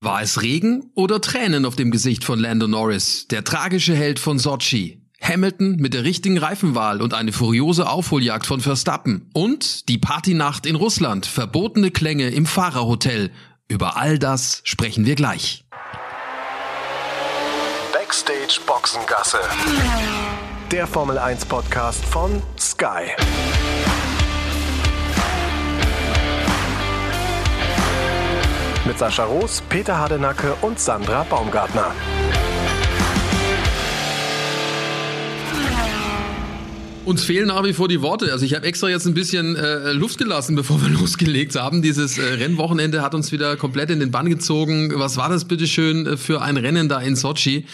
War es Regen oder Tränen auf dem Gesicht von Lando Norris, der tragische Held von Sochi? Hamilton mit der richtigen Reifenwahl und eine furiose Aufholjagd von Verstappen und die Partynacht in Russland, verbotene Klänge im Fahrerhotel. Über all das sprechen wir gleich. Backstage Boxengasse. Der Formel 1 Podcast von Sky. Mit Sascha Roos, Peter Hardenacke und Sandra Baumgartner. Uns fehlen nach wie vor die Worte. Also ich habe extra jetzt ein bisschen äh, Luft gelassen, bevor wir losgelegt haben. Dieses äh, Rennwochenende hat uns wieder komplett in den Bann gezogen. Was war das bitteschön äh, für ein Rennen da in Sochi?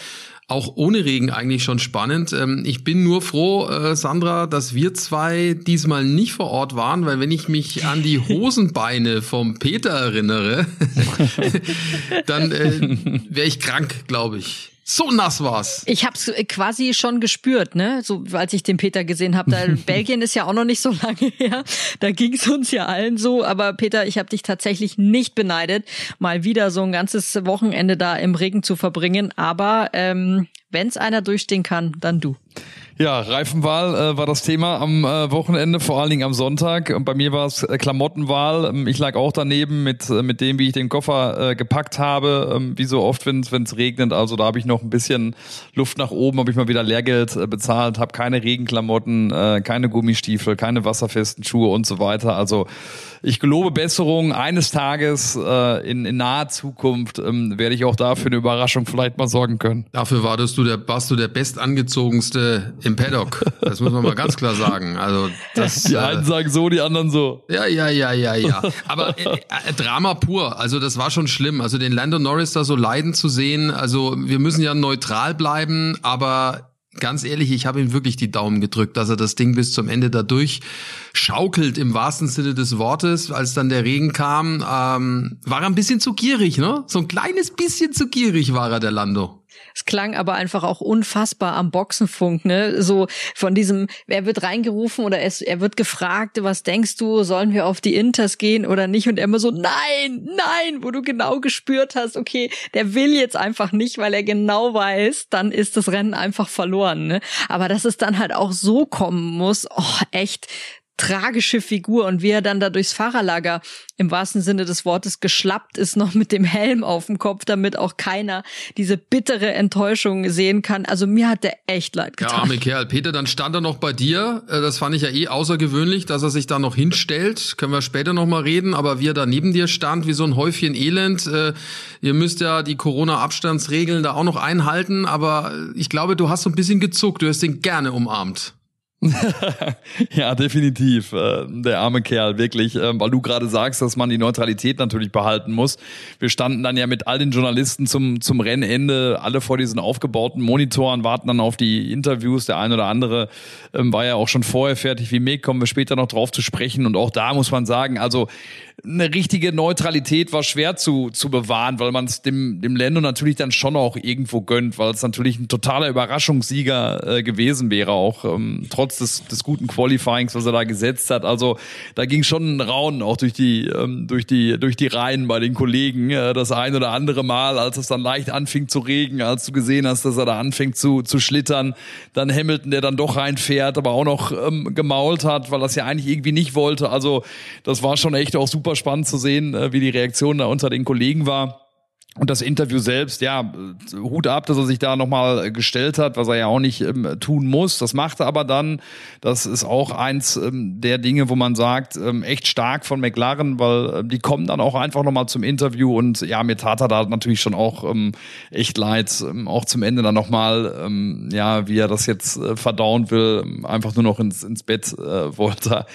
Auch ohne Regen eigentlich schon spannend. Ähm, ich bin nur froh, äh, Sandra, dass wir zwei diesmal nicht vor Ort waren, weil wenn ich mich an die Hosenbeine vom Peter erinnere, dann äh, wäre ich krank, glaube ich. So nass war's. Ich hab's quasi schon gespürt, ne? So als ich den Peter gesehen habe. Da Belgien ist ja auch noch nicht so lange her. Da ging's uns ja allen so. Aber Peter, ich habe dich tatsächlich nicht beneidet, mal wieder so ein ganzes Wochenende da im Regen zu verbringen. Aber ähm, wenn's einer durchstehen kann, dann du. Ja, Reifenwahl äh, war das Thema am äh, Wochenende, vor allen Dingen am Sonntag. Und bei mir war es äh, Klamottenwahl. Ähm, ich lag auch daneben mit äh, mit dem, wie ich den Koffer äh, gepackt habe. Ähm, wie so oft, wenn es regnet. Also da habe ich noch ein bisschen Luft nach oben, habe ich mal wieder Lehrgeld äh, bezahlt, habe keine Regenklamotten, äh, keine Gummistiefel, keine wasserfesten Schuhe und so weiter. Also ich gelobe Besserung. Eines Tages äh, in, in naher Zukunft ähm, werde ich auch dafür eine Überraschung vielleicht mal sorgen können. Dafür wartest du der, warst du der bestangezogenste im Paddock. Das muss man mal ganz klar sagen. Also das, die einen äh, sagen so, die anderen so. Ja, ja, ja, ja, ja. Aber äh, äh, Drama pur. Also das war schon schlimm. Also den Lando Norris da so leiden zu sehen. Also wir müssen ja neutral bleiben, aber ganz ehrlich, ich habe ihm wirklich die Daumen gedrückt, dass er das Ding bis zum Ende dadurch schaukelt im wahrsten Sinne des Wortes. Als dann der Regen kam, ähm, war er ein bisschen zu gierig, ne? So ein kleines bisschen zu gierig war er, der Lando. Es klang aber einfach auch unfassbar am Boxenfunk, ne? So von diesem, er wird reingerufen oder es, er wird gefragt, was denkst du, sollen wir auf die Inters gehen oder nicht? Und er immer so, nein, nein, wo du genau gespürt hast, okay, der will jetzt einfach nicht, weil er genau weiß, dann ist das Rennen einfach verloren, ne? Aber dass es dann halt auch so kommen muss, oh, echt, tragische Figur und wie er dann da durchs Fahrerlager im wahrsten Sinne des Wortes geschlappt ist, noch mit dem Helm auf dem Kopf, damit auch keiner diese bittere Enttäuschung sehen kann. Also mir hat der echt leid getan. Ja, arme Kerl. Peter, dann stand er noch bei dir. Äh, das fand ich ja eh außergewöhnlich, dass er sich da noch hinstellt. Können wir später noch mal reden. Aber wie er da neben dir stand, wie so ein Häufchen Elend. Äh, ihr müsst ja die Corona-Abstandsregeln da auch noch einhalten. Aber ich glaube, du hast so ein bisschen gezuckt. Du hast ihn gerne umarmt. ja, definitiv. Äh, der arme Kerl, wirklich. Ähm, weil du gerade sagst, dass man die Neutralität natürlich behalten muss. Wir standen dann ja mit all den Journalisten zum, zum Rennende, alle vor diesen aufgebauten Monitoren, warten dann auf die Interviews. Der eine oder andere ähm, war ja auch schon vorher fertig wie Mick, kommen wir später noch drauf zu sprechen. Und auch da muss man sagen, also eine richtige Neutralität war schwer zu, zu bewahren, weil man es dem, dem Lando natürlich dann schon auch irgendwo gönnt, weil es natürlich ein totaler Überraschungssieger äh, gewesen wäre, auch ähm, trotz des, des guten Qualifyings, was er da gesetzt hat. Also da ging schon ein Raunen auch durch die, ähm, durch die, durch die Reihen bei den Kollegen. Äh, das ein oder andere Mal, als es dann leicht anfing zu regen, als du gesehen hast, dass er da anfängt zu, zu schlittern, dann Hamilton, der dann doch reinfährt, aber auch noch ähm, gemault hat, weil das ja eigentlich irgendwie nicht wollte. Also das war schon echt auch super super spannend zu sehen, äh, wie die Reaktion da unter den Kollegen war. Und das Interview selbst, ja, Hut ab, dass er sich da nochmal gestellt hat, was er ja auch nicht ähm, tun muss. Das macht er aber dann. Das ist auch eins ähm, der Dinge, wo man sagt, ähm, echt stark von McLaren, weil äh, die kommen dann auch einfach nochmal zum Interview. Und ja, mir tat er da natürlich schon auch ähm, echt leid. Ähm, auch zum Ende dann nochmal, ähm, ja, wie er das jetzt äh, verdauen will, einfach nur noch ins, ins Bett äh, wollte.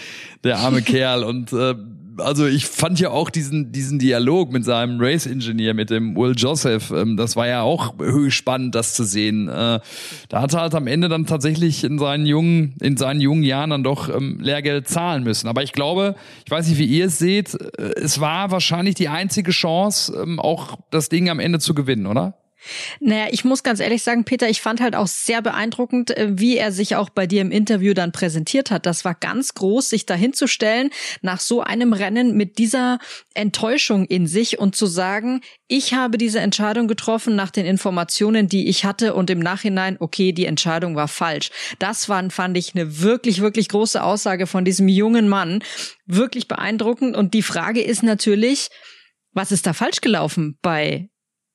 Der arme Kerl. Und äh, also ich fand ja auch diesen, diesen Dialog mit seinem Race-Ingenieur, mit dem Will Joseph, ähm, das war ja auch höchst spannend, das zu sehen. Äh, da hat er halt am Ende dann tatsächlich in seinen jungen, in seinen jungen Jahren dann doch ähm, Lehrgeld zahlen müssen. Aber ich glaube, ich weiß nicht, wie ihr es seht, äh, es war wahrscheinlich die einzige Chance, ähm, auch das Ding am Ende zu gewinnen, oder? Naja, ich muss ganz ehrlich sagen, Peter, ich fand halt auch sehr beeindruckend, äh, wie er sich auch bei dir im Interview dann präsentiert hat. Das war ganz groß, sich dahinzustellen nach so einem Rennen mit dieser Enttäuschung in sich und zu sagen, ich habe diese Entscheidung getroffen nach den Informationen, die ich hatte und im Nachhinein, okay, die Entscheidung war falsch. Das war, fand ich, eine wirklich, wirklich große Aussage von diesem jungen Mann. Wirklich beeindruckend. Und die Frage ist natürlich, was ist da falsch gelaufen bei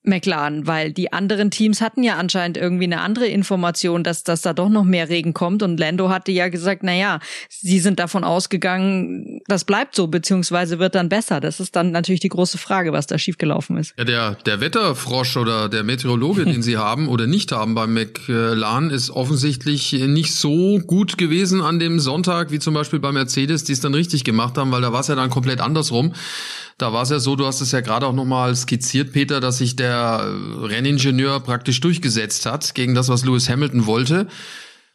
McLaren, weil die anderen Teams hatten ja anscheinend irgendwie eine andere Information, dass, dass da doch noch mehr Regen kommt und Lando hatte ja gesagt, na ja, sie sind davon ausgegangen, das bleibt so, beziehungsweise wird dann besser. Das ist dann natürlich die große Frage, was da schiefgelaufen ist. Ja, der, der Wetterfrosch oder der Meteorologe, den sie haben oder nicht haben beim McLaren, ist offensichtlich nicht so gut gewesen an dem Sonntag, wie zum Beispiel bei Mercedes, die es dann richtig gemacht haben, weil da war es ja dann komplett andersrum. Da war es ja so, du hast es ja gerade auch nochmal skizziert, Peter, dass sich der Renningenieur praktisch durchgesetzt hat gegen das, was Lewis Hamilton wollte.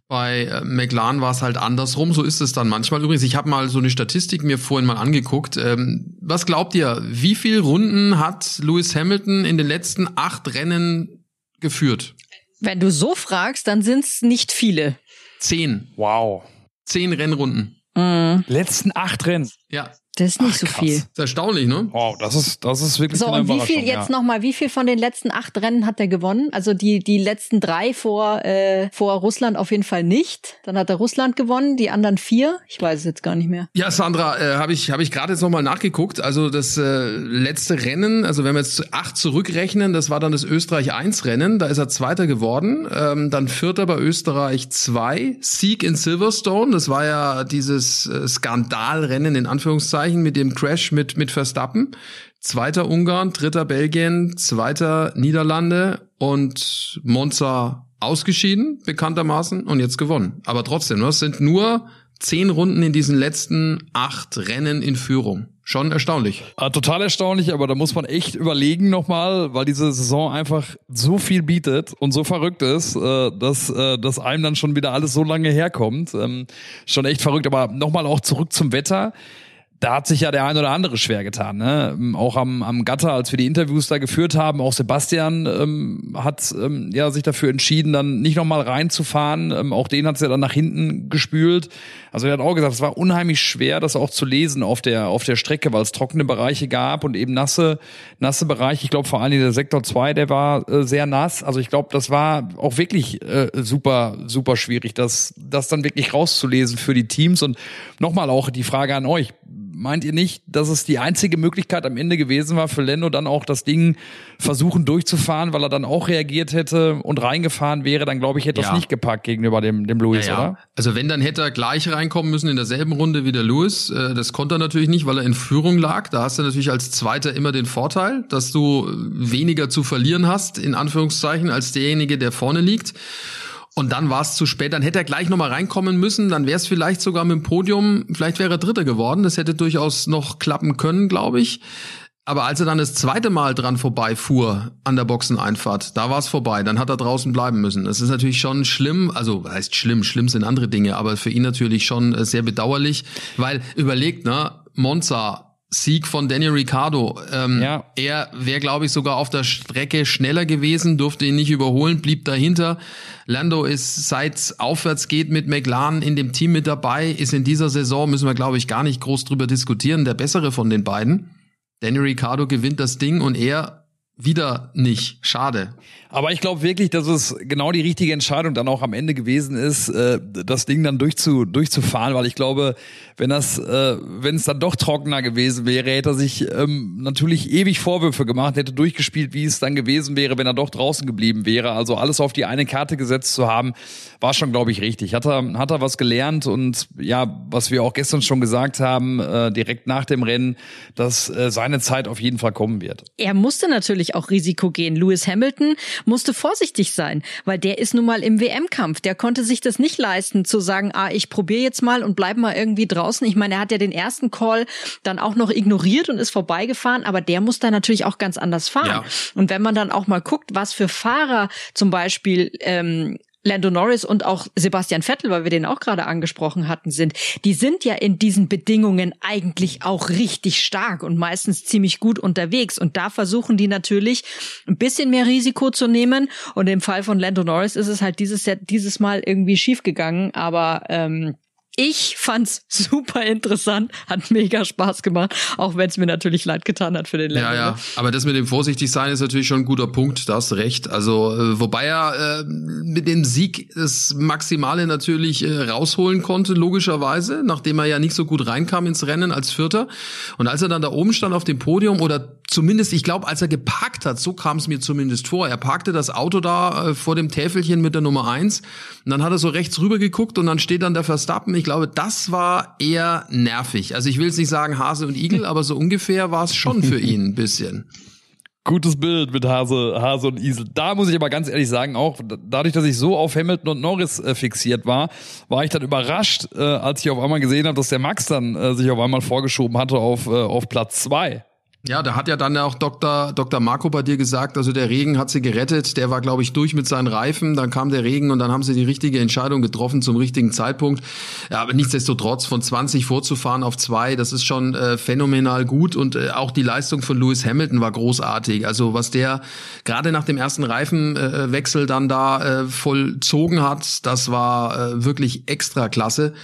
Bei äh, McLaren war es halt andersrum, so ist es dann manchmal. Übrigens, ich habe mal so eine Statistik mir vorhin mal angeguckt. Ähm, was glaubt ihr, wie viele Runden hat Lewis Hamilton in den letzten acht Rennen geführt? Wenn du so fragst, dann sind es nicht viele. Zehn. Wow. Zehn Rennrunden. Mhm. Letzten acht Rennen. Ja. Das ist nicht Ach, so krass. viel. Ist erstaunlich, ne? Wow, das ist, das ist wirklich So, eine und wie viel jetzt ja. nochmal, wie viel von den letzten acht Rennen hat er gewonnen? Also die, die letzten drei vor, äh, vor Russland auf jeden Fall nicht. Dann hat er Russland gewonnen, die anderen vier. Ich weiß es jetzt gar nicht mehr. Ja, Sandra, äh, habe ich, hab ich gerade jetzt nochmal nachgeguckt. Also das äh, letzte Rennen, also wenn wir jetzt acht zurückrechnen, das war dann das Österreich 1 Rennen, da ist er Zweiter geworden. Ähm, dann Vierter bei Österreich 2, Sieg in Silverstone, das war ja dieses äh, Skandalrennen in Anführungszeichen mit dem Crash mit, mit Verstappen. Zweiter Ungarn, dritter Belgien, zweiter Niederlande und Monza ausgeschieden, bekanntermaßen, und jetzt gewonnen. Aber trotzdem, ne, es sind nur zehn Runden in diesen letzten acht Rennen in Führung. Schon erstaunlich. Ah, total erstaunlich, aber da muss man echt überlegen nochmal, weil diese Saison einfach so viel bietet und so verrückt ist, äh, dass, äh, dass einem dann schon wieder alles so lange herkommt. Ähm, schon echt verrückt, aber nochmal auch zurück zum Wetter. Da hat sich ja der ein oder andere schwer getan. Ne? Ähm, Auch am, am Gatter, als wir die Interviews da geführt haben, auch Sebastian ähm, hat ähm, ja sich dafür entschieden, dann nicht nochmal reinzufahren. Ähm, auch den hat es ja dann nach hinten gespült. Also er hat auch gesagt, es war unheimlich schwer, das auch zu lesen auf der auf der Strecke, weil es trockene Bereiche gab und eben nasse nasse Bereiche. Ich glaube vor allem der Sektor 2, der war äh, sehr nass. Also ich glaube, das war auch wirklich äh, super super schwierig, das das dann wirklich rauszulesen für die Teams und nochmal auch die Frage an euch meint ihr nicht, dass es die einzige Möglichkeit am Ende gewesen war, für Lando dann auch das Ding versuchen durchzufahren, weil er dann auch reagiert hätte und reingefahren wäre, dann glaube ich, hätte Ja. es nicht gepackt gegenüber dem, dem Louis, Ja, ja. oder? Also wenn, dann hätte er gleich reinkommen müssen in derselben Runde wie der Lewis. Äh, Das konnte er natürlich nicht, weil er in Führung lag. Da hast du natürlich als Zweiter immer den Vorteil, dass du weniger zu verlieren hast, in Anführungszeichen, als derjenige, der vorne liegt. Und dann war es zu spät. Dann hätte er gleich nochmal reinkommen müssen. Dann wäre es vielleicht sogar mit dem Podium, vielleicht wäre er Dritter geworden. Das hätte durchaus noch klappen können, glaube ich. Aber als er dann das zweite Mal dran vorbeifuhr an der Boxeneinfahrt, da war es vorbei. Dann hat er draußen bleiben müssen. Das ist natürlich schon schlimm. Also heißt schlimm, schlimm sind andere Dinge, aber für ihn natürlich schon äh, sehr bedauerlich, weil überlegt, ne, Monza. Sieg von Daniel Ricciardo. Ähm, Ja. Er wäre, glaube ich, sogar auf der Strecke schneller gewesen, durfte ihn nicht überholen, blieb dahinter. Lando ist, seit aufwärts geht mit McLaren in dem Team mit dabei, ist in dieser Saison, müssen wir, glaube ich, gar nicht groß drüber diskutieren, der bessere von den beiden. Daniel Ricciardo gewinnt das Ding und er wieder nicht. Schade. Aber ich glaube wirklich, dass es genau die richtige Entscheidung dann auch am Ende gewesen ist, äh, das Ding dann durchzu, durchzufahren, weil ich glaube, wenn das, äh, wenn es dann doch trockener gewesen wäre, hätte er sich ähm, natürlich ewig Vorwürfe gemacht, hätte durchgespielt, wie es dann gewesen wäre, wenn er doch draußen geblieben wäre. Also alles auf die eine Karte gesetzt zu haben, war schon, glaube ich, richtig. Hat er, hat er was gelernt und ja, was wir auch gestern schon gesagt haben, äh, direkt nach dem Rennen, dass äh, seine Zeit auf jeden Fall kommen wird. Er musste natürlich auch Risiko gehen. Lewis Hamilton musste vorsichtig sein, weil der ist nun mal im WM-Kampf. Der konnte sich das nicht leisten, zu sagen, ah, ich probiere jetzt mal und bleib mal irgendwie draußen. Ich meine, er hat ja den ersten Call dann auch noch ignoriert und ist vorbeigefahren, aber der muss da natürlich auch ganz anders fahren. Ja. Und wenn man dann auch mal guckt, was für Fahrer zum Beispiel ähm, Lando Norris und auch Sebastian Vettel, weil wir den auch gerade angesprochen hatten, sind, die sind ja in diesen Bedingungen eigentlich auch richtig stark und meistens ziemlich gut unterwegs. Und da versuchen die natürlich ein bisschen mehr Risiko zu nehmen. Und im Fall von Lando Norris ist es halt dieses, dieses Mal irgendwie schiefgegangen. Aber ähm, ich fand's super interessant, hat mega Spaß gemacht, auch wenn es mir natürlich leid getan hat für den Länder. Ja, ja, aber das mit dem vorsichtig sein ist natürlich schon ein guter Punkt, da hast recht. Also äh, wobei er äh, mit dem Sieg das Maximale natürlich äh, rausholen konnte, logischerweise, nachdem er ja nicht so gut reinkam ins Rennen als Vierter. Und als er dann da oben stand auf dem Podium oder zumindest, ich glaube, als er geparkt hat, so kam es mir zumindest vor. Er parkte das Auto da äh, vor dem Täfelchen mit der Nummer eins und dann hat er so rechts rüber geguckt und dann steht dann der Verstappen. Ich glaube, das war eher nervig. Also ich will jetzt nicht sagen Hase und Igel, aber so ungefähr war es schon für ihn ein bisschen. Gutes Bild mit Hase, Hase und Isel. Da muss ich aber ganz ehrlich sagen, auch dadurch, dass ich so auf Hamilton und Norris äh, fixiert war, war ich dann überrascht, äh, als ich auf einmal gesehen habe, dass der Max dann äh, sich auf einmal vorgeschoben hatte auf, äh, auf Platz zwei. Ja, da hat ja dann auch Dr. Dr. Marco bei dir gesagt, also der Regen hat sie gerettet, der war, glaube ich, durch mit seinen Reifen, dann kam der Regen und dann haben sie die richtige Entscheidung getroffen zum richtigen Zeitpunkt. Ja, aber nichtsdestotrotz, von 20 vorzufahren auf zwei, das ist schon äh, phänomenal gut und äh, auch die Leistung von Lewis Hamilton war großartig. Also was der gerade nach dem ersten Reifenwechsel dann da äh, vollzogen hat, das war äh, wirklich extra klasse.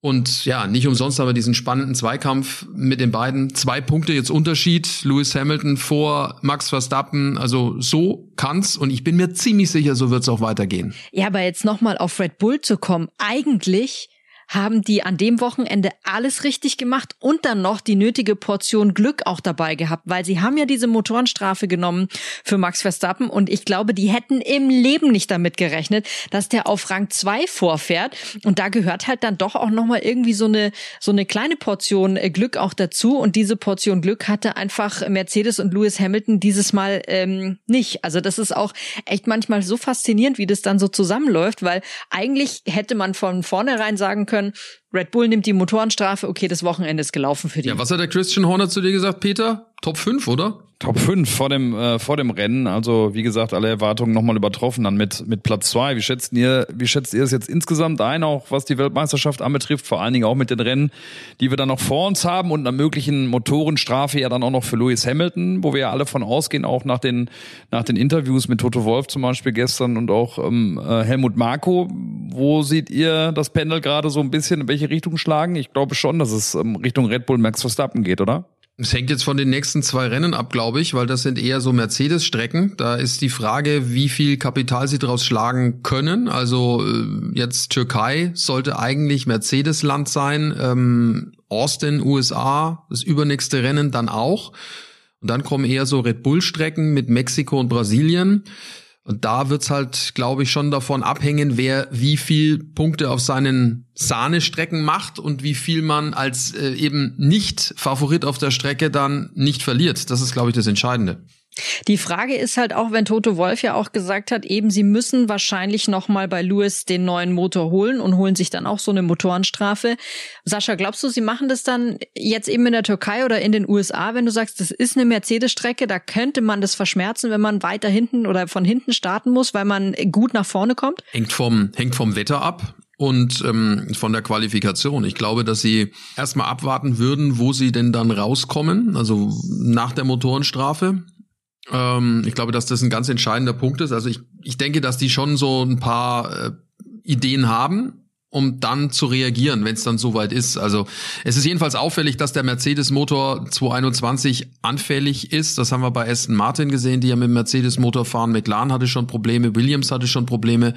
Und ja, nicht umsonst haben wir diesen spannenden Zweikampf mit den beiden. Zwei Punkte jetzt Unterschied. Lewis Hamilton vor Max Verstappen. Also so kann's und ich bin mir ziemlich sicher, so wird's auch weitergehen. Ja, aber jetzt nochmal auf Red Bull zu kommen. Eigentlich haben die an dem Wochenende alles richtig gemacht und dann noch die nötige Portion Glück auch dabei gehabt, weil sie haben ja diese Motorenstrafe genommen für Max Verstappen und ich glaube, die hätten im Leben nicht damit gerechnet, dass der auf Rang 2 vorfährt und da gehört halt dann doch auch nochmal irgendwie so eine so eine kleine Portion äh, Glück auch dazu und diese Portion Glück hatte einfach Mercedes und Lewis Hamilton dieses Mal ähm, nicht. Also das ist auch echt manchmal so faszinierend, wie das dann so zusammenläuft, weil eigentlich hätte man von vornherein sagen können, können. Red Bull nimmt die Motorenstrafe, okay, das Wochenende ist gelaufen für die. Ja, was hat der Christian Horner zu dir gesagt, Peter? Top 5, oder? Top 5 vor dem, äh, vor dem Rennen. Also, wie gesagt, alle Erwartungen nochmal übertroffen dann mit, mit Platz 2. Wie schätzt ihr, wie schätzt ihr es jetzt insgesamt ein, auch was die Weltmeisterschaft anbetrifft? Vor allen Dingen auch mit den Rennen, die wir dann noch vor uns haben und einer möglichen Motorenstrafe ja dann auch noch für Lewis Hamilton, wo wir ja alle von ausgehen, auch nach den, nach den Interviews mit Toto Wolf zum Beispiel gestern und auch ähm, äh, Helmut Marko. Wo seht ihr das Pendel gerade so ein bisschen, in welche Richtung schlagen? Ich glaube schon, dass es ähm, Richtung Red Bull Max Verstappen geht, oder? Es hängt jetzt von den nächsten zwei Rennen ab, glaube ich, weil das sind eher so Mercedes-Strecken. Da ist die Frage, wie viel Kapital sie daraus schlagen können. Also äh, jetzt Türkei sollte eigentlich Mercedes-Land sein. Ähm, Austin, USA, das übernächste Rennen dann auch. Und dann kommen eher so Red Bull-Strecken mit Mexiko und Brasilien. Und da wird's halt, glaube ich, schon davon abhängen, wer wie viel Punkte auf seinen Sahnestrecken macht und wie viel man als äh, eben nicht Favorit auf der Strecke dann nicht verliert. Das ist, glaube ich, das Entscheidende. Die Frage ist halt auch, wenn Toto Wolf ja auch gesagt hat, eben sie müssen wahrscheinlich noch mal bei Lewis den neuen Motor holen und holen sich dann auch so eine Motorenstrafe. Sascha, glaubst du, sie machen das dann jetzt eben in der Türkei oder in den USA, wenn du sagst, das ist eine Mercedes-Strecke, da könnte man das verschmerzen, wenn man weiter hinten oder von hinten starten muss, weil man gut nach vorne kommt? Hängt vom, hängt vom Wetter ab und ähm, von der Qualifikation. Ich glaube, dass sie erstmal abwarten würden, wo sie denn dann rauskommen, also nach der Motorenstrafe. Ähm, ich glaube, dass das ein ganz entscheidender Punkt ist. Also ich, ich denke, dass die schon so ein paar äh, Ideen haben, um dann zu reagieren, wenn es dann soweit ist. Also es ist jedenfalls auffällig, dass der Mercedes-Motor 221 anfällig ist. Das haben wir bei Aston Martin gesehen, die ja mit dem Mercedes-Motor fahren. McLaren hatte schon Probleme, Williams hatte schon Probleme.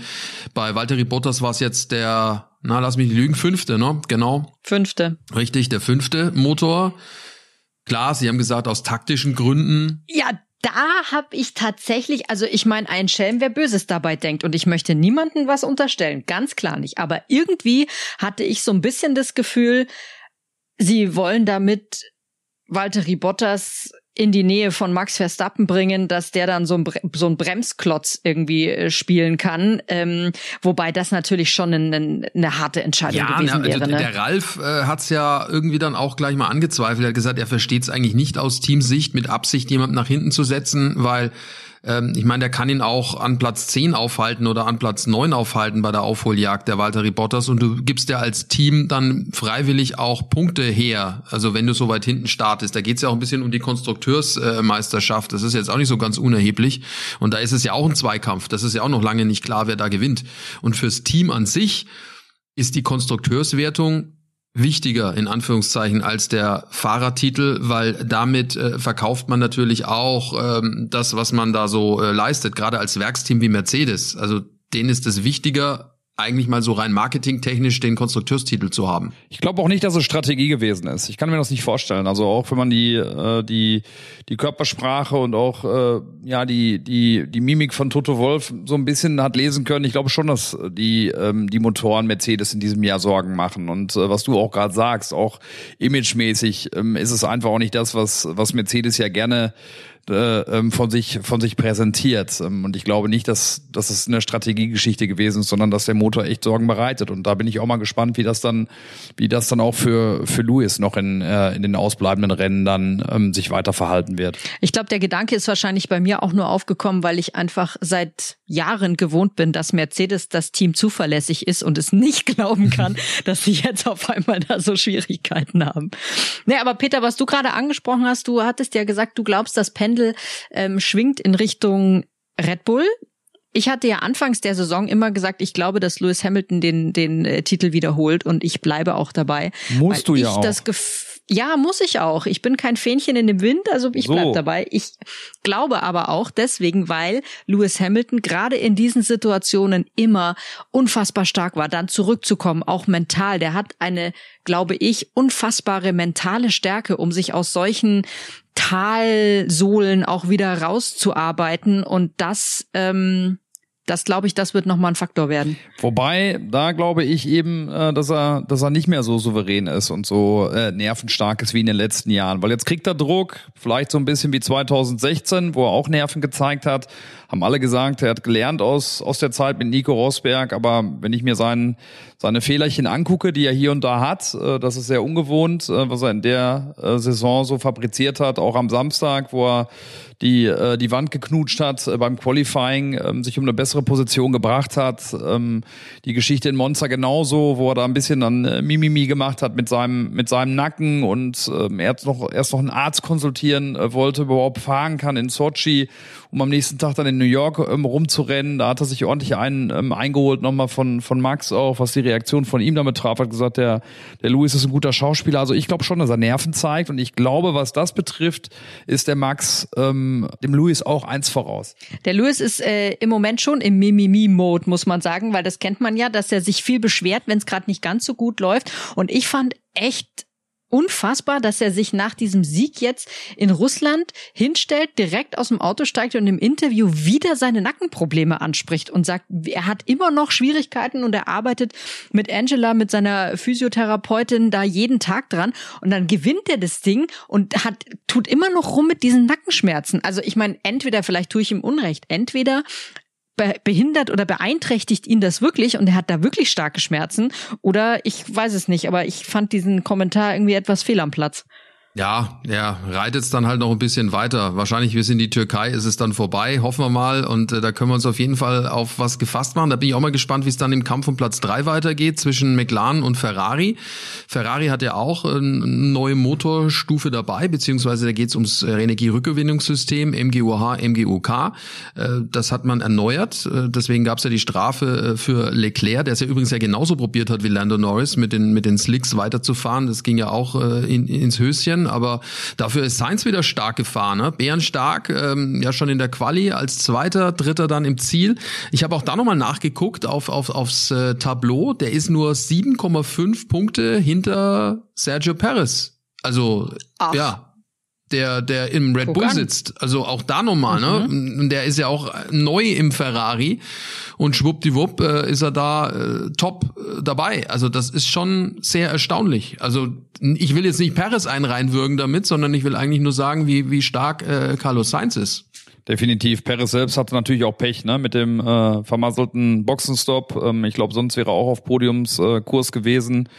Bei Valtteri Bottas war es jetzt der, na lass mich nicht lügen, fünfte, ne? Genau. Fünfte. Richtig, der fünfte Motor. Klar, Sie haben gesagt, aus taktischen Gründen. Ja, da habe ich tatsächlich, also ich meine, ein Schelm, wer Böses dabei denkt. Und ich möchte niemandem was unterstellen, ganz klar nicht. Aber irgendwie hatte ich so ein bisschen das Gefühl, sie wollen damit Walter Bottas in die Nähe von Max Verstappen bringen, dass der dann so ein, so ein Bremsklotz irgendwie äh, spielen kann. Ähm, wobei das natürlich schon eine, eine harte Entscheidung ja, gewesen na, wäre. Ne? Der Ralf äh, hat es ja irgendwie dann auch gleich mal angezweifelt. Er hat gesagt, er versteht es eigentlich nicht aus Teamsicht, mit Absicht jemanden nach hinten zu setzen, weil Ähm, ich meine, der kann ihn auch an Platz 10 aufhalten oder an Platz 9 aufhalten bei der Aufholjagd der Walter Bottas und du gibst ja als Team dann freiwillig auch Punkte her. Also wenn du so weit hinten startest, da geht's ja auch ein bisschen um die Konstrukteursmeisterschaft. Das ist jetzt auch nicht so ganz unerheblich. Und da ist es ja auch ein Zweikampf. Das ist ja auch noch lange nicht klar, wer da gewinnt. Und fürs Team an sich ist die Konstrukteurswertung wichtiger in Anführungszeichen als der Fahrertitel, weil damit äh, verkauft man natürlich auch ähm, das, was man da so äh, leistet, gerade als Werksteam wie Mercedes. Also denen ist es wichtiger, eigentlich mal so rein marketingtechnisch den Konstrukteurstitel zu haben. Ich glaube auch nicht, dass es Strategie gewesen ist. Ich kann mir das nicht vorstellen. Also auch wenn man die äh, die die Körpersprache und auch äh, ja die die die Mimik von Toto Wolf so ein bisschen hat lesen können. Ich glaube schon, dass die ähm, die Motoren Mercedes in diesem Jahr Sorgen machen und äh, was du auch gerade sagst, auch imagemäßig ähm, ist es einfach auch nicht das, was was Mercedes ja gerne äh, ähm, von sich von sich präsentiert. Ähm, und ich glaube nicht, dass, dass es eine Strategiegeschichte gewesen ist, sondern dass der Motor echt Sorgen bereitet. Und da bin ich auch mal gespannt, wie das dann, wie das dann auch für für Lewis noch in äh, in den ausbleibenden Rennen dann ähm, sich weiter verhalten wird. Ich glaube, der Gedanke ist wahrscheinlich bei mir auch nur aufgekommen, weil ich einfach seit Jahren gewohnt bin, dass Mercedes das Team zuverlässig ist und es nicht glauben kann, dass sie jetzt auf einmal da so Schwierigkeiten haben. Nee, aber Peter, was du gerade angesprochen hast, du hattest ja gesagt, du glaubst, dass Penn Pendel ähm, schwingt in Richtung Red Bull. Ich hatte ja anfangs der Saison immer gesagt, ich glaube, dass Lewis Hamilton den, den äh, Titel wiederholt und ich bleibe auch dabei. Musst du ja auch. Das ja, muss ich auch. Ich bin kein Fähnchen in dem Wind, also ich so. bleib dabei. Ich glaube aber auch deswegen, weil Lewis Hamilton gerade in diesen Situationen immer unfassbar stark war, dann zurückzukommen, auch mental. Der hat eine, glaube ich, unfassbare mentale Stärke, um sich aus solchen Talsohlen auch wieder rauszuarbeiten und das ähm, das glaube ich, das wird nochmal ein Faktor werden. Wobei, da glaube ich eben, äh, dass er, dass er nicht mehr so souverän ist und so äh, nervenstark ist wie in den letzten Jahren. Weil jetzt kriegt er Druck, vielleicht so ein bisschen wie 2016, wo er auch Nerven gezeigt hat. Haben alle gesagt, er hat gelernt aus, aus der Zeit mit Nico Rosberg, aber wenn ich mir seinen, seine Fehlerchen angucke, die er hier und da hat, äh, das ist sehr ungewohnt, äh, was er in der äh, Saison so fabriziert hat, auch am Samstag, wo er die äh, die Wand geknutscht hat äh, beim Qualifying, ähm, sich um eine bessere Position gebracht hat. Ähm, die Geschichte in Monza genauso, wo er da ein bisschen dann äh, Mimimi gemacht hat mit seinem mit seinem Nacken. Und ähm, er noch erst noch einen Arzt konsultieren äh, wollte, überhaupt fahren kann in Sochi, um am nächsten Tag dann in New York ähm, rumzurennen. Da hat er sich ordentlich einen ähm, eingeholt nochmal von von Max auch, was die Reaktion von ihm damit traf, hat gesagt, der der Louis ist ein guter Schauspieler. Also ich glaube schon, dass er Nerven zeigt und ich glaube, was das betrifft, ist der Max ähm, dem, Louis auch eins voraus. Der Louis ist äh, im Moment schon im Mimimi-Mode, muss man sagen, weil das kennt man ja, dass er sich viel beschwert, wenn es gerade nicht ganz so gut läuft. Und ich fand echt unfassbar, dass er sich nach diesem Sieg jetzt in Russland hinstellt, direkt aus dem Auto steigt und im Interview wieder seine Nackenprobleme anspricht und sagt, er hat immer noch Schwierigkeiten und er arbeitet mit Angela, mit seiner Physiotherapeutin da jeden Tag dran und dann gewinnt er das Ding und hat, tut immer noch rum mit diesen Nackenschmerzen. Also ich meine, entweder vielleicht tue ich ihm Unrecht, entweder behindert oder beeinträchtigt ihn das wirklich und er hat da wirklich starke Schmerzen oder ich weiß es nicht, aber ich fand diesen Kommentar irgendwie etwas fehl am Platz. Ja, ja, reitet es dann halt noch ein bisschen weiter. Wahrscheinlich bis in die Türkei ist es dann vorbei, hoffen wir mal. Und äh, da können wir uns auf jeden Fall auf was gefasst machen. Da bin ich auch mal gespannt, wie es dann im Kampf um Platz drei weitergeht zwischen McLaren und Ferrari. Ferrari hat ja auch eine neue Motorstufe dabei, beziehungsweise da geht es ums äh, Energierückgewinnungssystem MGUH, MGUK. Äh, das hat man erneuert. Äh, deswegen gab es ja die Strafe äh, für Leclerc, der es ja übrigens ja genauso probiert hat wie Lando Norris, mit den, mit den Slicks weiterzufahren. Das ging ja auch äh, in, ins Höschen bisschen, aber dafür ist Sainz wieder stark gefahren. Ne? Bärenstark, ähm, ja schon in der Quali als Zweiter, Dritter dann im Ziel. Ich habe auch da nochmal nachgeguckt auf, auf, aufs äh, Tableau. Der ist nur 7,5 Punkte hinter Sergio Perez. Also, Ach. ja, der, der im Red Guck Bull an. sitzt. Also auch da nochmal, ne? mhm. ne? Der ist ja auch neu im Ferrari und schwuppdiwupp äh, ist er da äh, top äh, dabei. Also das ist schon sehr erstaunlich. Also ich will jetzt nicht Perez einreinwürgen damit, sondern ich will eigentlich nur sagen, wie, wie stark äh, Carlos Sainz ist. Definitiv. Perez selbst hatte natürlich auch Pech, ne, mit dem äh, vermasselten Boxenstopp. Ähm, ich glaube, sonst wäre er auch auf Podiumskurs äh, gewesen.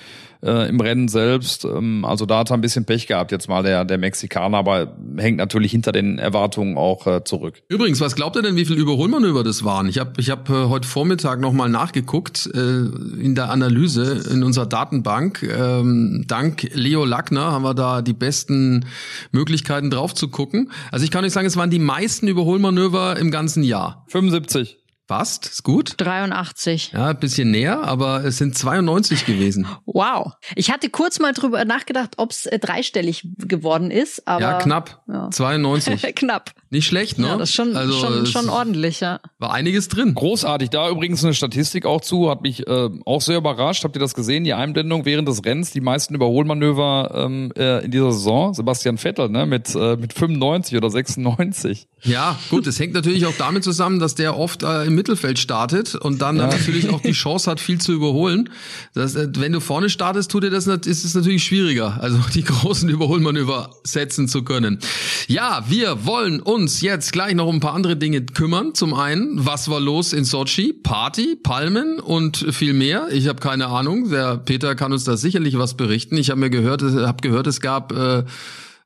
Äh, im Rennen selbst. Ähm, also da hat er ein bisschen Pech gehabt jetzt mal der, der Mexikaner, aber hängt natürlich hinter den Erwartungen auch äh, zurück. Übrigens, was glaubt ihr denn, wie viel Überholmanöver das waren? Ich habe ich hab, äh, heute Vormittag nochmal nachgeguckt äh, in der Analyse in unserer Datenbank. Ähm, dank Leo Lackner haben wir da die besten Möglichkeiten drauf zu gucken. Also ich kann euch sagen, es waren die meisten Überholmanöver im ganzen Jahr. 75. Fast, ist gut. 83. Ja, ein bisschen näher, aber es sind 92 gewesen. Wow. Ich hatte kurz mal drüber nachgedacht, ob es äh, dreistellig geworden ist, aber. Ja, knapp. Ja. 92. knapp. Nicht schlecht, ne? Ja, das ist schon, also, schon, schon ordentlich, ja. War einiges drin. Großartig. Da übrigens eine Statistik auch zu, hat mich äh, auch sehr überrascht. Habt ihr das gesehen? Die Einblendung während des Rennens, die meisten Überholmanöver ähm, äh, in dieser Saison. Sebastian Vettel, ne? Mit, äh, mit 95 oder 96. Ja, gut, es hängt natürlich auch damit zusammen, dass der oft äh, im Mittelfeld startet und dann Ja. natürlich auch die Chance hat, viel zu überholen. Das, äh, wenn du vorne startest, tut dir das ist es natürlich schwieriger, also die großen Überholmanöver setzen zu können. Ja, wir wollen uns jetzt gleich noch um ein paar andere Dinge kümmern. Zum einen, was war los in Sochi? Party, Palmen und viel mehr. Ich habe keine Ahnung. Der Peter kann uns da sicherlich was berichten. Ich habe mir gehört, habe gehört, es gab äh,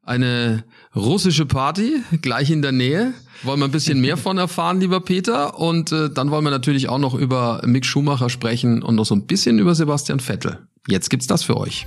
eine russische Party gleich in der Nähe. Wollen wir ein bisschen mehr von erfahren, lieber Peter. Und äh, dann wollen wir natürlich auch noch über Mick Schumacher sprechen und noch so ein bisschen über Sebastian Vettel. Jetzt gibt's das für euch.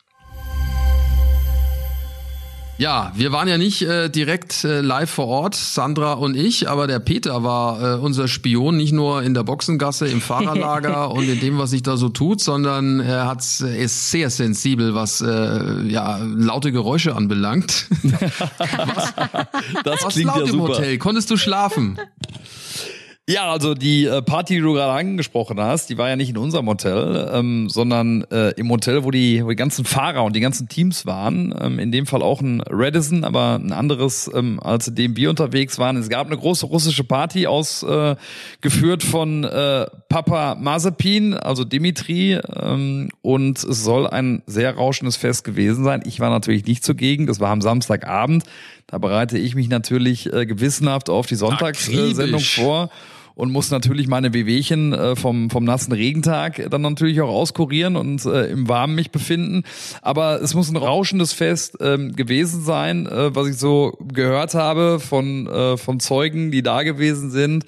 Ja, wir waren ja nicht äh, direkt äh, live vor Ort, Sandra und ich, aber der Peter war äh, unser Spion, nicht nur in der Boxengasse, im Fahrerlager und in dem, was sich da so tut, sondern er hat, er ist sehr sensibel, was äh, ja, laute Geräusche anbelangt. Das Was klingt laut ja im super. Hotel? Konntest du schlafen? Ja, also die äh, Party, die du gerade angesprochen hast, die war ja nicht in unserem Hotel, ähm, sondern äh, im Hotel, wo die, wo die ganzen Fahrer und die ganzen Teams waren. Ähm, in dem Fall auch ein Radisson, aber ein anderes, ähm, als in dem wir unterwegs waren. Es gab eine große russische Party aus, äh, von äh, Papa Mazepin, also Dimitri, ähm, und es soll ein sehr rauschendes Fest gewesen sein. Ich war natürlich nicht zugegen, das war am Samstagabend. Da bereite ich mich natürlich äh, gewissenhaft auf die Sonntagssendung vor und muss natürlich meine Wehwehchen äh, vom, vom nassen Regentag dann natürlich auch auskurieren und äh, im Warmen mich befinden. Aber es muss ein rauschendes Fest ähm, gewesen sein, äh, was ich so gehört habe von, äh, von Zeugen, die da gewesen sind.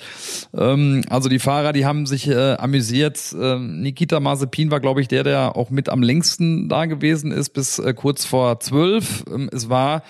Ähm, also die Fahrer, die haben sich äh, amüsiert. Ähm, Nikita Mazepin war, glaube ich, der, der auch mit am längsten da gewesen ist, bis äh, kurz vor zwölf. Ähm, es war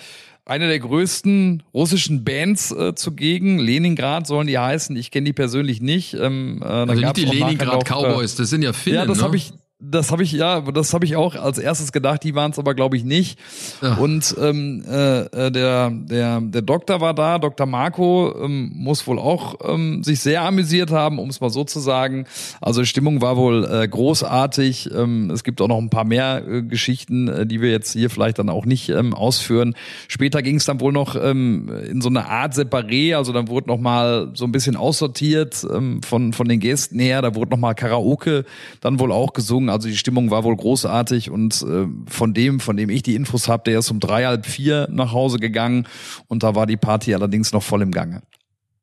eine der größten russischen Bands äh, zugegen. Leningrad sollen die heißen. Ich kenne die persönlich nicht. Ähm, äh, Also nicht die auch Leningrad noch, äh, Cowboys, das sind ja Finnen, ja, das ne? habe ich, das habe ich, ja, das habe ich auch als erstes gedacht. Die waren es aber, glaube ich, nicht. Ja. Und ähm, äh, äh, der, der, der Doktor war da, Dr. Marco, ähm, muss wohl auch ähm, sich sehr amüsiert haben, um es mal so zu sagen. Also die Stimmung war wohl äh, großartig. Ähm, es gibt auch noch ein paar mehr äh, Geschichten, äh, die wir jetzt hier vielleicht dann auch nicht ähm, ausführen. Später ging es dann wohl noch ähm, in so eine Art Separé, also dann wurde noch mal so ein bisschen aussortiert ähm, von von den Gästen her. Da wurde noch mal Karaoke dann wohl auch gesungen. Also die Stimmung war wohl großartig und äh, von dem, von dem ich die Infos habe, der ist um drei halb vier nach Hause gegangen und da war die Party allerdings noch voll im Gange.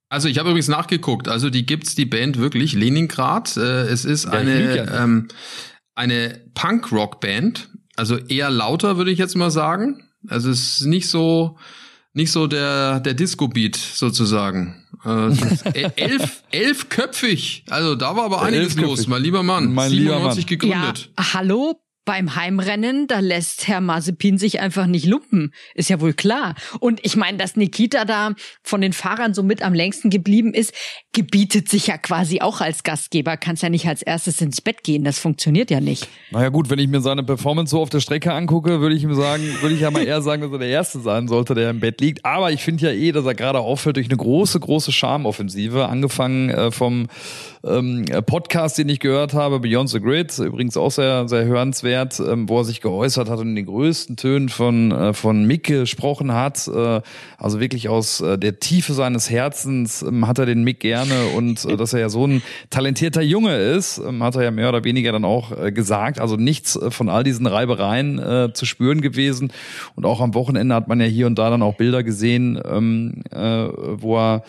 Also ich habe übrigens nachgeguckt. Also die gibt's die Band wirklich Leningrad. Äh, es ist Ja, ja eine nicht. ähm, eine Punk-Rock-Band. Also eher lauter würde ich jetzt mal sagen. Also es ist nicht so nicht so der der Disco-Beat sozusagen. Äh, elf elfköpfig. Also da war aber einiges Elfköpfig. los, mein lieber Mann. Mein lieber 97 Ja, gegründet. hallo? beim Heimrennen, da lässt Herr Mazepin sich einfach nicht lumpen. Ist ja wohl klar. Und ich meine, dass Nikita da von den Fahrern so mit am längsten geblieben ist, gebietet sich ja quasi auch als Gastgeber. Kannst ja nicht als erstes ins Bett gehen. Das funktioniert ja nicht. Naja gut, wenn ich mir seine Performance so auf der Strecke angucke, würde ich ihm sagen, würde ich ja mal eher sagen, dass er der Erste sein sollte, der im Bett liegt. Aber ich finde ja eh, dass er gerade auffällt durch eine große, große Charmoffensive. Angefangen äh, vom ähm, Podcast, den ich gehört habe, Beyond the Grid, übrigens auch sehr, sehr hörenswert, ähm, wo er sich geäußert hat und in den größten Tönen von, äh, von Mick gesprochen hat. Äh, also wirklich aus äh, der Tiefe seines Herzens ähm, hat er den Mick gerne und äh, dass er ja so ein talentierter Junge ist, ähm, hat er ja mehr oder weniger dann auch äh, gesagt. Also nichts äh, von all diesen Reibereien äh, zu spüren gewesen. Und auch am Wochenende hat man ja hier und da dann auch Bilder gesehen, ähm, äh, wo er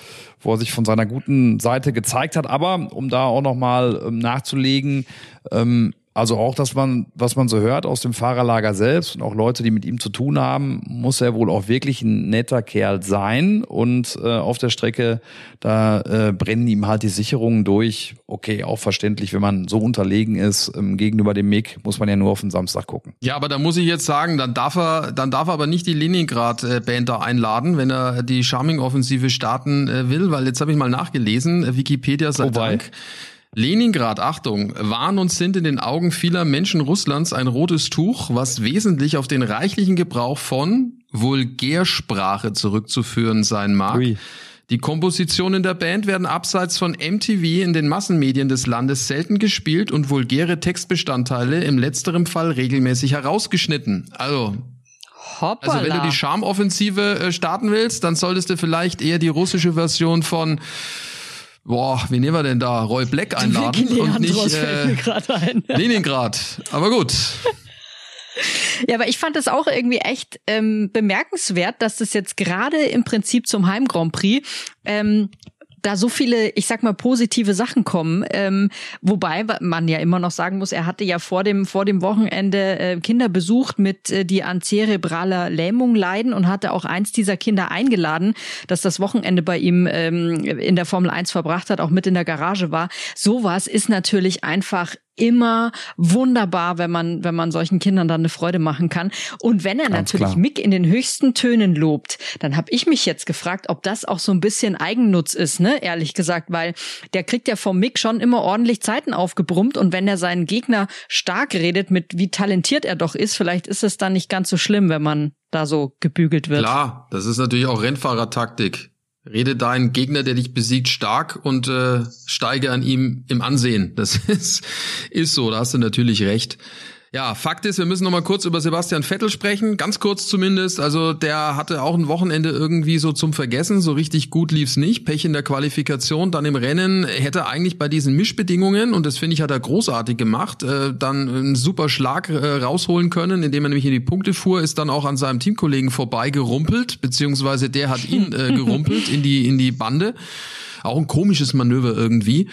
wo er sich von seiner guten Seite gezeigt hat. Aber um da auch nochmal ähm, nachzulegen, ähm, also auch, dass man, was man so hört aus dem Fahrerlager selbst und auch Leute, die mit ihm zu tun haben, muss er wohl auch wirklich ein netter Kerl sein. Und äh, auf der Strecke, da äh, brennen ihm halt die Sicherungen durch. Okay, auch verständlich, wenn man so unterlegen ist ähm, gegenüber dem Mick, muss man ja nur auf den Samstag gucken. Ja, aber da muss ich jetzt sagen, dann darf er, dann darf er aber nicht die Leningrad-Band da einladen, wenn er die Charming-Offensive starten äh, will, weil jetzt habe ich mal nachgelesen, Wikipedia sei Wobei. Dank. Leningrad, Achtung, waren und sind in den Augen vieler Menschen Russlands ein rotes Tuch, was wesentlich auf den reichlichen Gebrauch von Vulgärsprache zurückzuführen sein mag. Ui. Die Kompositionen der Band werden abseits von MTV in den Massenmedien des Landes selten gespielt und vulgäre Textbestandteile im letzteren Fall regelmäßig herausgeschnitten. Also, Hoppala. also wenn du die Charmoffensive äh, starten willst, dann solltest du vielleicht eher die russische Version von Boah, wen nehmen wir denn da? Roy Black einladen und nicht äh, gerade ein. Leningrad. Aber gut. Ja, aber ich fand es auch irgendwie echt ähm, bemerkenswert, dass das jetzt gerade im Prinzip zum Heim Grand Prix ähm, da so viele, ich sag mal, positive Sachen kommen. Ähm, wobei man ja immer noch sagen muss, er hatte ja vor dem, vor dem Wochenende äh, Kinder besucht, mit äh, die an zerebraler Lähmung leiden und hatte auch eins dieser Kinder eingeladen, dass das Wochenende bei ihm ähm, in der Formel 1 verbracht hat, auch mit in der Garage war. Sowas ist natürlich einfach immer wunderbar, wenn man, wenn man solchen Kindern dann eine Freude machen kann. Und wenn er Ganz natürlich klar. Mick in den höchsten Tönen lobt, dann habe ich mich jetzt gefragt, ob das auch so ein bisschen Eigennutz ist, ne? Ehrlich gesagt, weil der kriegt ja vom Mick schon immer ordentlich Zeiten aufgebrummt und wenn er seinen Gegner stark redet, mit wie talentiert er doch ist, vielleicht ist es dann nicht ganz so schlimm, wenn man da so gebügelt wird. Klar, das ist natürlich auch Rennfahrertaktik. Rede deinen Gegner, der dich besiegt, stark und äh, steige an ihm im Ansehen. Das ist, ist so, da hast du natürlich recht. Ja, Fakt ist, wir müssen noch mal kurz über Sebastian Vettel sprechen, ganz kurz zumindest. Also der hatte auch ein Wochenende irgendwie so zum Vergessen, so richtig gut lief's nicht. Pech in der Qualifikation, dann im Rennen hätte eigentlich bei diesen Mischbedingungen und das finde ich hat er großartig gemacht, äh, dann einen super Schlag äh, rausholen können, indem er nämlich in die Punkte fuhr, ist dann auch an seinem Teamkollegen vorbei gerumpelt, beziehungsweise der hat ihn äh, gerumpelt in die in die Bande. Auch ein komisches Manöver irgendwie.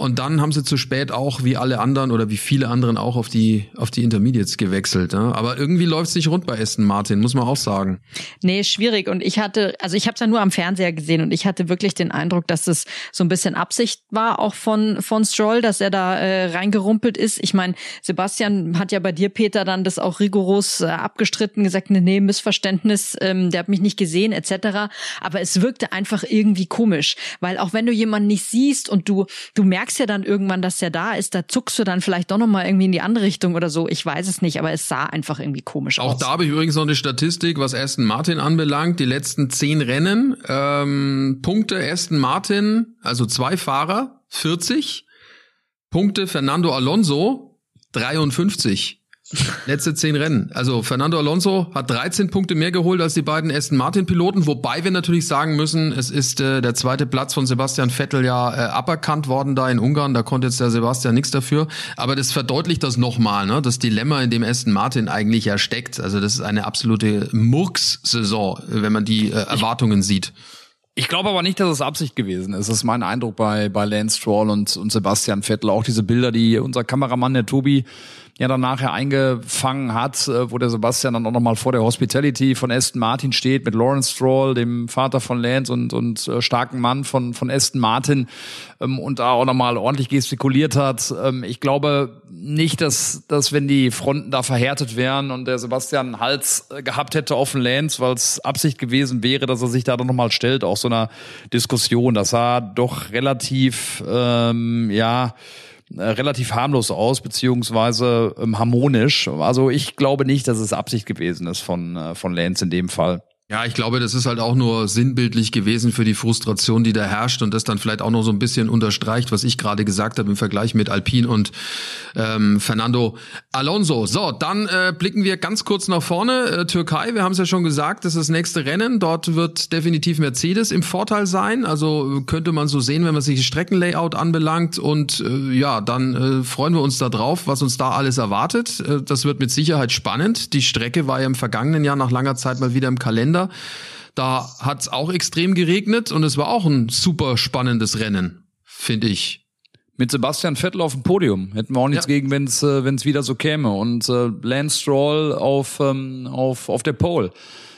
Und dann haben sie zu spät auch, wie alle anderen oder wie viele anderen auch auf die, auf die Intermediates gewechselt. Ne? Aber irgendwie läuft es nicht rund bei Aston Martin, muss man auch sagen. Nee, schwierig. Und ich hatte, also ich habe es ja nur am Fernseher gesehen und ich hatte wirklich den Eindruck, dass es so ein bisschen Absicht war, auch von, von Stroll, dass er da äh, reingerumpelt ist. Ich meine, Sebastian hat ja bei dir, Peter, dann das auch rigoros äh, abgestritten, gesagt, nee, nee, Missverständnis, ähm, der hat mich nicht gesehen, etc. Aber es wirkte einfach irgendwie komisch. Weil auch wenn du jemanden nicht siehst und du, du merkst ja dann irgendwann, dass der da ist, da zuckst du dann vielleicht doch nochmal irgendwie in die andere Richtung oder so. Ich weiß es nicht, aber es sah einfach irgendwie komisch Auch aus. da habe ich übrigens noch eine Statistik, was Aston Martin anbelangt. Die letzten zehn Rennen, ähm, Punkte Aston Martin, also zwei Fahrer, 40. Punkte Fernando Alonso, 53. Letzte zehn Rennen. Also Fernando Alonso hat 13 Punkte mehr geholt als die beiden Aston Martin Piloten, wobei wir natürlich sagen müssen, es ist äh, der zweite Platz von Sebastian Vettel ja äh, aberkannt worden da in Ungarn. Da konnte jetzt der Sebastian nichts dafür. Aber das verdeutlicht das nochmal, ne? das Dilemma, in dem Aston Martin eigentlich ja steckt. Also das ist eine absolute Murks-Saison, wenn man die äh, Erwartungen sieht. Ich glaube aber nicht, dass es Absicht gewesen ist. Das ist mein Eindruck bei, bei Lance Stroll und, und Sebastian Vettel. Auch diese Bilder, die unser Kameramann, der Tobi, ja dann nachher eingefangen hat, äh, wo der Sebastian dann auch nochmal vor der Hospitality von Aston Martin steht mit Lawrence Stroll, dem Vater von Lance und, und äh, starken Mann von, von Aston Martin ähm, und da auch nochmal ordentlich gestikuliert hat. Ähm, ich glaube nicht, dass, dass wenn die Fronten da verhärtet wären und der Sebastian einen Hals äh, gehabt hätte auf den Lance, weil es Absicht gewesen wäre, dass er sich da dann nochmal stellt, auch so einer Diskussion. Das sah doch relativ, ähm, ja, äh, relativ harmlos aus, beziehungsweise ähm, harmonisch. Also ich glaube nicht, dass es Absicht gewesen ist von, äh, von Lance in dem Fall. Ja, ich glaube, das ist halt auch nur sinnbildlich gewesen für die Frustration, die da herrscht und das dann vielleicht auch noch so ein bisschen unterstreicht, was ich gerade gesagt habe im Vergleich mit Alpine und ähm, Fernando Alonso. So, dann äh, blicken wir ganz kurz nach vorne. Äh, Türkei, wir haben es ja schon gesagt, das ist das nächste Rennen. Dort wird definitiv Mercedes im Vorteil sein. Also könnte man so sehen, wenn man sich das Streckenlayout anbelangt. Und äh, ja, dann äh, freuen wir uns da drauf, was uns da alles erwartet. Äh, das wird mit Sicherheit spannend. Die Strecke war ja im vergangenen Jahr nach langer Zeit mal wieder im Kalender. Da hat es auch extrem geregnet und es war auch ein super spannendes Rennen, finde ich. Mit Sebastian Vettel auf dem Podium. Hätten wir auch nichts ja. gegen, wenn es äh, wenn's wieder so käme. Und äh, Lance Stroll auf, ähm, auf, auf der Pole.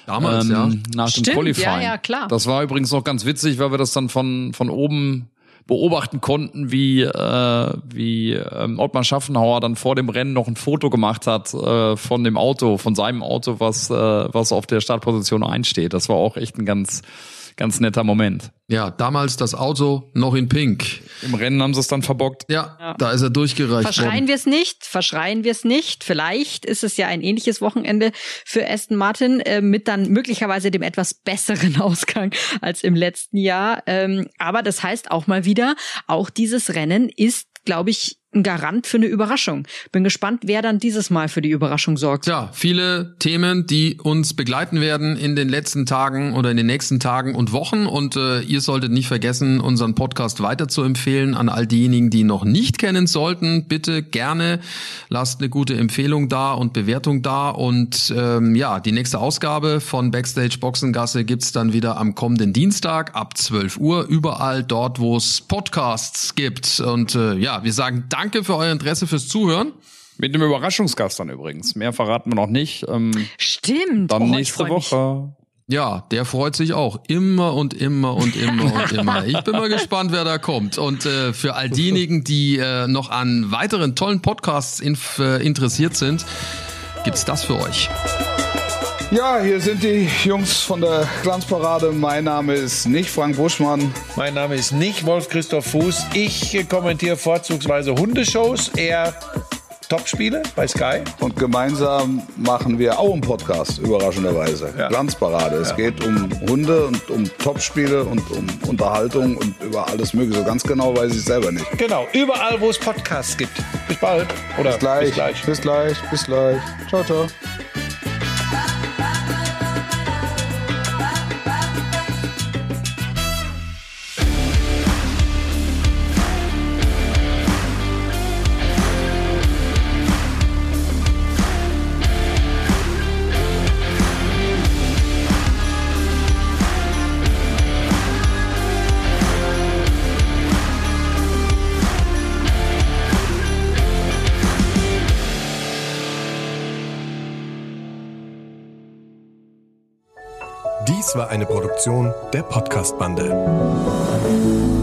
Damals, ähm, ja. Nach Stimmt, dem Qualifying. Ja, ja, klar. Das war übrigens noch ganz witzig, weil wir das dann von, von oben beobachten konnten, wie, äh, wie ähm, Ottmar Schaffenhauer dann vor dem Rennen noch ein Foto gemacht hat äh, von dem Auto, von seinem Auto, was, äh, was auf der Startposition einsteht. Das war auch echt ein ganz, ganz netter Moment. Ja, damals das Auto noch in Pink. Im Rennen haben sie es dann verbockt. Ja, ja. da ist er durchgereicht Verschreien wir es nicht, verschreien wir es nicht. Vielleicht ist es ja ein ähnliches Wochenende für Aston Martin äh, mit dann möglicherweise dem etwas besseren Ausgang als im letzten Jahr. Ähm, aber das heißt auch mal wieder, auch dieses Rennen ist, glaube ich, ein Garant für eine Überraschung. Bin gespannt, wer dann dieses Mal für die Überraschung sorgt. Ja, viele Themen, die uns begleiten werden in den letzten Tagen oder in den nächsten Tagen und Wochen. Und äh, ihr solltet nicht vergessen, unseren Podcast weiter zu empfehlen an all diejenigen, die ihn noch nicht kennen sollten. Bitte gerne lasst eine gute Empfehlung da und Bewertung da. Und ähm, ja, die nächste Ausgabe von Backstage Boxengasse gibt's dann wieder am kommenden Dienstag ab 12 Uhr. Überall dort, wo es Podcasts gibt. Und äh, ja, wir sagen Danke danke für euer Interesse, fürs Zuhören. Mit einem Überraschungsgast dann übrigens. Mehr verraten wir noch nicht. Ähm, Stimmt. Dann oh, nächste Woche. Ja, der freut sich auch immer und immer und immer und immer. Ich bin mal gespannt, wer da kommt. Und äh, für all diejenigen, die äh, noch an weiteren tollen Podcasts inf äh, interessiert sind, gibt's das für euch. Ja, hier sind die Jungs von der Glanzparade. Mein Name ist nicht Frank Buschmann. Mein Name ist nicht Wolf-Christoph Fuß. Ich kommentiere vorzugsweise Hundeshows, eher Topspiele bei Sky. Und gemeinsam machen wir auch einen Podcast, überraschenderweise. Ja. Glanzparade. Es ja. geht um Hunde und um Topspiele und um Unterhaltung und über alles Mögliche. So ganz genau weiß ich selber nicht. Genau, überall, wo es Podcasts gibt. Bis bald. Oder bis gleich. Bis gleich. Bis gleich. Bis gleich. Ciao, ciao. Produktion der Podcast-Bande.